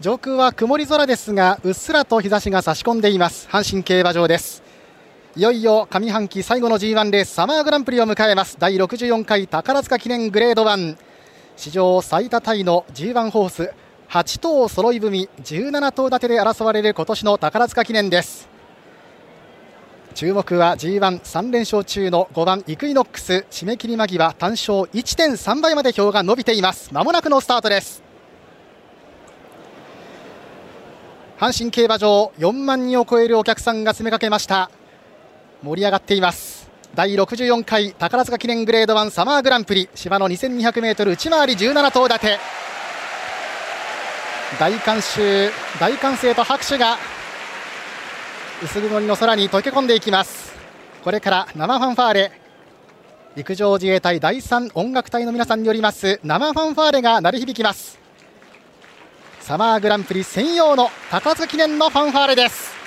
上空は曇り空ですがうっすらと日差しが差し込んでいます。阪神競馬場です。いよいよ上半期最後の G1 レースサマーグランプリを迎えます。第64回宝塚記念グレード1史上最多タイの G1 ホース8頭揃い踏み17頭立てで争われる今年の宝塚記念です。注目は G13 連勝中の5番イクイノックス。締め切り間際単勝1.3倍まで票が伸びています。まもなくのスタートです。阪神競馬場4万人を超えるお客さんが詰めかけました。盛り上がっています。第64回宝塚記念グレード1サマーグランプリ芝の 2200m 内回り17頭立て。大観衆大歓声と拍手が薄曇りの空に溶け込んでいきます。これから生ファンファーレ。陸上自衛隊第3音楽隊の皆さんによります生ファンファーレが鳴り響きます。サマーグランプリ専用の高津記念のファンファーレです。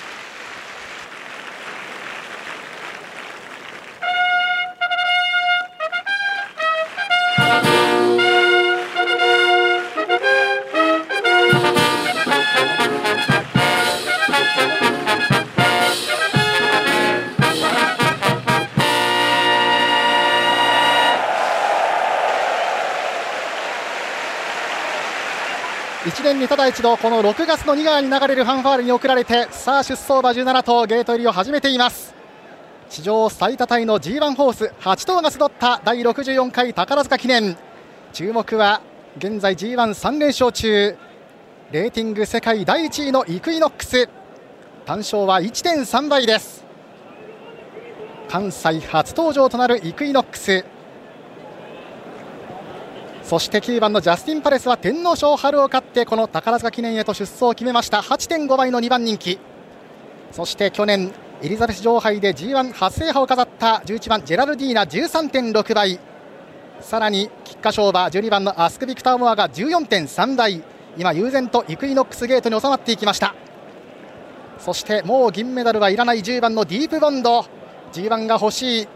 1年にただ一度この6月の2川に流れるファンファーレに送られてさあ出走馬17頭ゲート入りを始めています。史上最多タイの G1 ホース8頭が集った第64回宝塚記念。注目は現在 G13 連勝中。レーティング世界第1位のイクイノックス。単勝は1.3倍です。関西初登場となるイクイノックス。そして9番のジャスティンパレスは天皇賞春を勝ってこの宝塚記念へと出走を決めました。8.5倍の2番人気。そして去年エリザベス女王杯で G1 初制覇を飾った11番ジェラルディーナ13.6倍。さらに菊花賞馬12番のアスクビクターモアが14.3倍。今悠然とイクイノックスゲートに収まっていきました。そしてもう銀メダルはいらない10番のディープボンド。G1 が欲しい。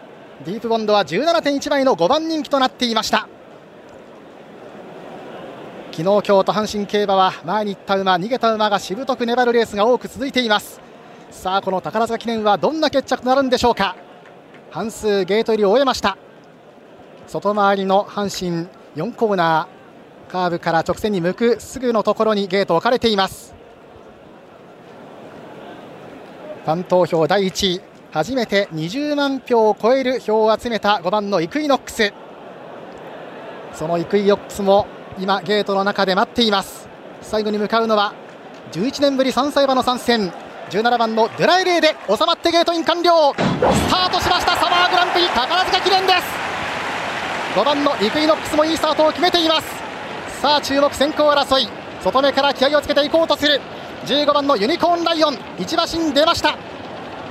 ディープボンドは17.1倍の5番人気となっていました。昨日、今日と阪神競馬は前に行った馬、逃げた馬がしぶとく粘るレースが多く続いています。さあこの宝塚記念はどんな決着となるんでしょうか。半数ゲート入りを終えました。外回りの阪神4コーナーカーブから直線に向くすぐのところにゲート置かれています。ファン投票第1位初めて20万票を超える票を集めた5番のイクイノックス。そのイクイノックスも今ゲートの中で待っています。最後に向かうのは11年ぶり3歳馬の参戦。17番のドゥラエレーデ収まってゲートイン完了。スタートしましたサマーグランプリ。宝塚記念です。5番のイクイノックスもいいスタートを決めています。さあ注目先行争い。外目から気合をつけていこうとする。15番のユニコーンライオン。1馬身出ました。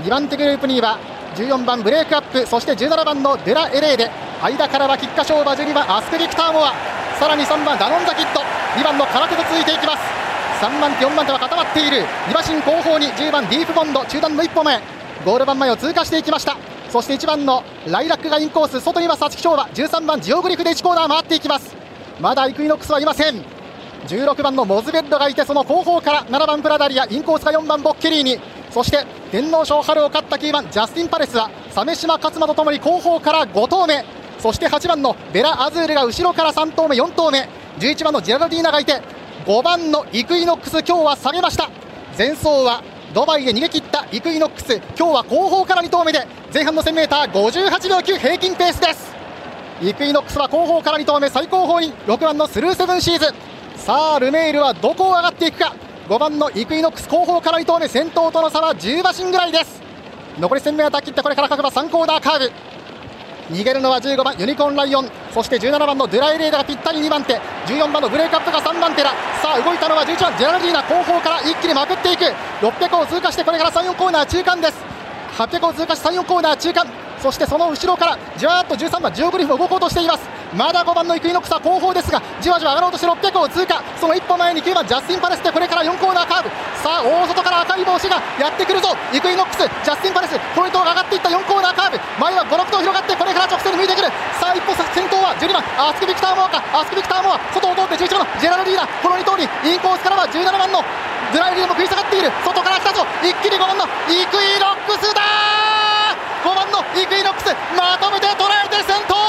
2番手グループには14番ブレイクアップ。そして17番のデュラエレーデ間からは菊花賞馬12番アスクビクターモア。さらに3番ダノンザキット2番の空手と続いていきます。3番手4番手は固まっている。2馬身後方に10番ディープボンド中段の一歩前。ゴール板前を通過していきました。そして1番のライラックがインコース外には皐月賞馬。13番ジオグリフで1コーナー回っていきます。まだイクイノックスはいません。16番のモズベッロがいてその後方から7番プラダリアインコースが4番ボッケリーニ。そして天皇賞春を勝った9番ジャスティンパレスは鮫島克駿とともに後方から5頭目。そして8番のヴェラアズールが後ろから3頭目4頭目。11番のジェラルディーナがいて5番のイクイノックス今日は下げました。前走はドバイで逃げ切ったイクイノックス。今日は後方から2頭目で前半の 1000m58 秒9平均ペースです。イクイノックスは後方から2頭目最後方に6番のスルーセブンシーズ。さあルメールはどこを上がっていくか。5番のイクイノックス後方から2頭目先頭との差は10馬身ぐらいです。残り 1000m 切ってこれから各馬3コーナーカーブ。逃げるのは15番ユニコーンライオン。そして17番のドゥラエレーデがぴったり2番手。14番のブレイクアップが3番手だ。さあ動いたのは11番ジェラルディーナ後方から一気にまくっていく。600を通過してこれから34コーナー中間です。800を通過して34コーナー中間。そしてその後ろからじわーっと13番ジオグリフも動こうとしています。まだ5番のイクイノックスは後方ですがじわじわ上がろうとして600を通過その一歩前に9番ジャスティン・パレスでこれから4コーナーカーブ。さあ大外から赤い帽子がやってくるぞ。イクイノックスジャスティン・パレスポイントが上がっていった4コーナーカーブ。前は56頭広がってこれから直線に向いてくる。さあ一歩先頭は12番アスクビクター・モアか。アスクビクター・モア。外を通って11番のジェラル・リーナ。この2頭にインコースからは17番のドゥラエレーデも食い下がっている。外から来たぞ。一気に5番のイクイノックスだ5番のイクイノックスまとめて捉えて先頭。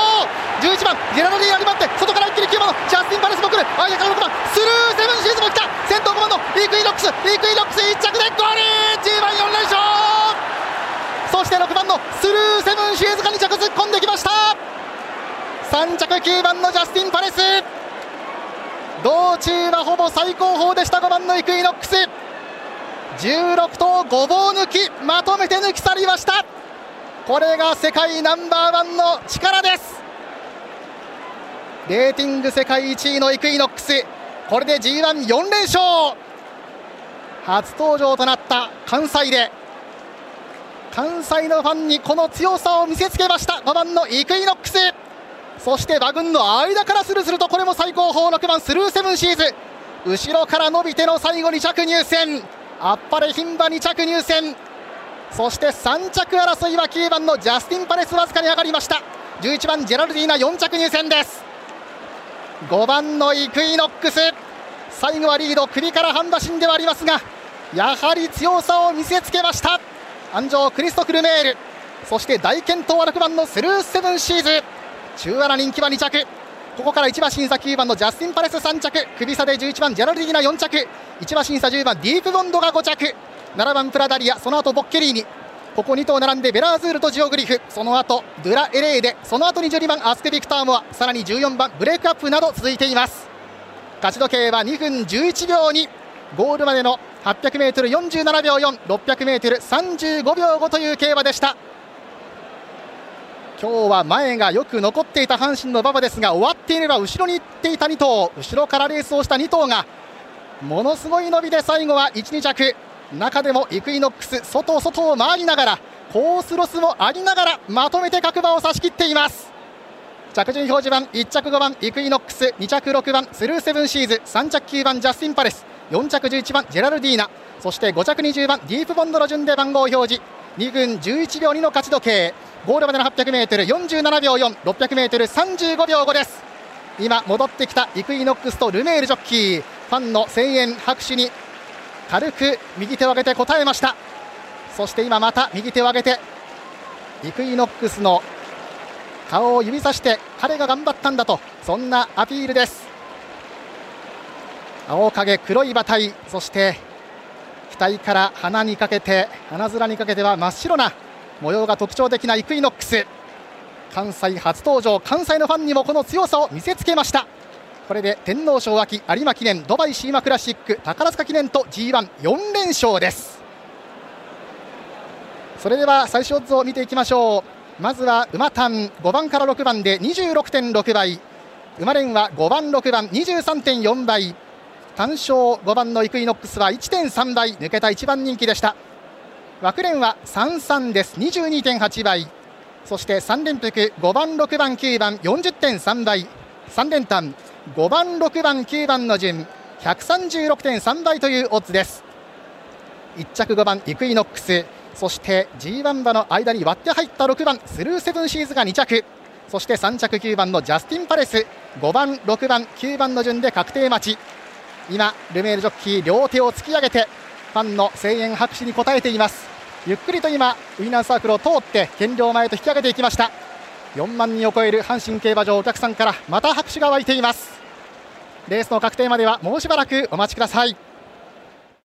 11番ジェラルディーナ粘って外から一気に9番のジャスティン・パレスも来る。間から6番スルーセブンシーズも来た。先頭5番のイクイノックスイクイノックス1着でゴール GⅠ 4連勝。そして6番のスルーセブンシーズが2着突っ込んできました。3着9番のジャスティン・パレス。道中はほぼ最高峰でした。5番のイクイノックス。16頭ごぼう抜きまとめて抜き去りました。これが世界ナンバーワンの力です。レーティング世界1位のイクイノックス。これで G14 連勝。初登場となった関西で関西のファンにこの強さを見せつけました。5番のイクイノックス。そして馬群の間からスルスルとこれも最高峰6番スルーセブンシーズ。後ろから伸びての最後2着入線。あっぱれ牝馬2着入線。そして3着争いは9番のジャスティン・パレスわずかに上がりました。11番ジェラルディーナ4着入線です。5番のイクイノックス。最後はリード首から半馬身ではありますがやはり強さを見せつけました。安城クリストフ・ルメール。そして大健闘は6番のスルーセブンシーズ。中穴人気は2着。ここから1馬審査9番のジャスティン・パレス3着。首差で11番ジェラルディーナ4着。1馬審査10番ディープボンドが5着。7番プラダリアその後ボッケリーニ。ここ2頭並んでベラーズールとジオグリフ。その後ドゥラエレーデ。その後に12番アスクビクターモア。さらに14番ブレイクアップなど続いています。勝ち時計は2分11秒に。ゴールまでの 800m47 秒 4,600m35 秒5という競馬でした。今日は前がよく残っていた阪神の馬場ですが終わっていれば後ろに行っていた2頭。後ろからレースをした2頭がものすごい伸びで最後は1、2着。中でもイクイノックス外外を回りながらコースロスもありながらまとめて各馬を差し切っています。着順表示板1着5番イクイノックス2着6番スルーセブンシーズ3着9番ジャスティンパレス4着11番ジェラルディーナそして5着20番ディープボンドの順で番号表示2分11秒2の勝ち時計ゴールまでの 800m47 秒 4600m35 秒5です。今戻ってきたイクイノックスとルメールジョッキーファンの声援拍手に軽く右手を上げて答えました。そして今また右手を上げてイクイノックスの顔を指さして彼が頑張ったんだとそんなアピールです。青影黒い馬体そして額から鼻にかけて鼻面にかけては真っ白な模様が特徴的なイクイノックス。関西初登場関西のファンにもこの強さを見せつけました。これで天皇賞秋有馬記念ドバイシーマクラシック宝塚記念と G14 連勝です。それでは最初オッズを見ていきましょう。まずは馬単5番から6番で26.6倍。馬連は5番6番23.4倍。単勝5番のイクイノックスは1.3倍。抜けた1番人気でした。枠連は33です。22.8倍。そして3連複5番6番9番40.3倍。3連単。5番6番9番の順136.3倍というオッズです。1着5番イクイノックスそして G1 馬の間に割って入った6番スルーセブンシーズが2着そして3着9番のジャスティン・パレス5番6番9番の順で確定待ち。今ルメールジョッキー両手を突き上げてファンの声援拍手に応えています。ゆっくりと今ウィナーサークルを通って減量前と引き上げていきました。4万人を超える阪神競馬場お客さんからまた拍手が沸いています。レースの確定まではもうしばらくお待ちください。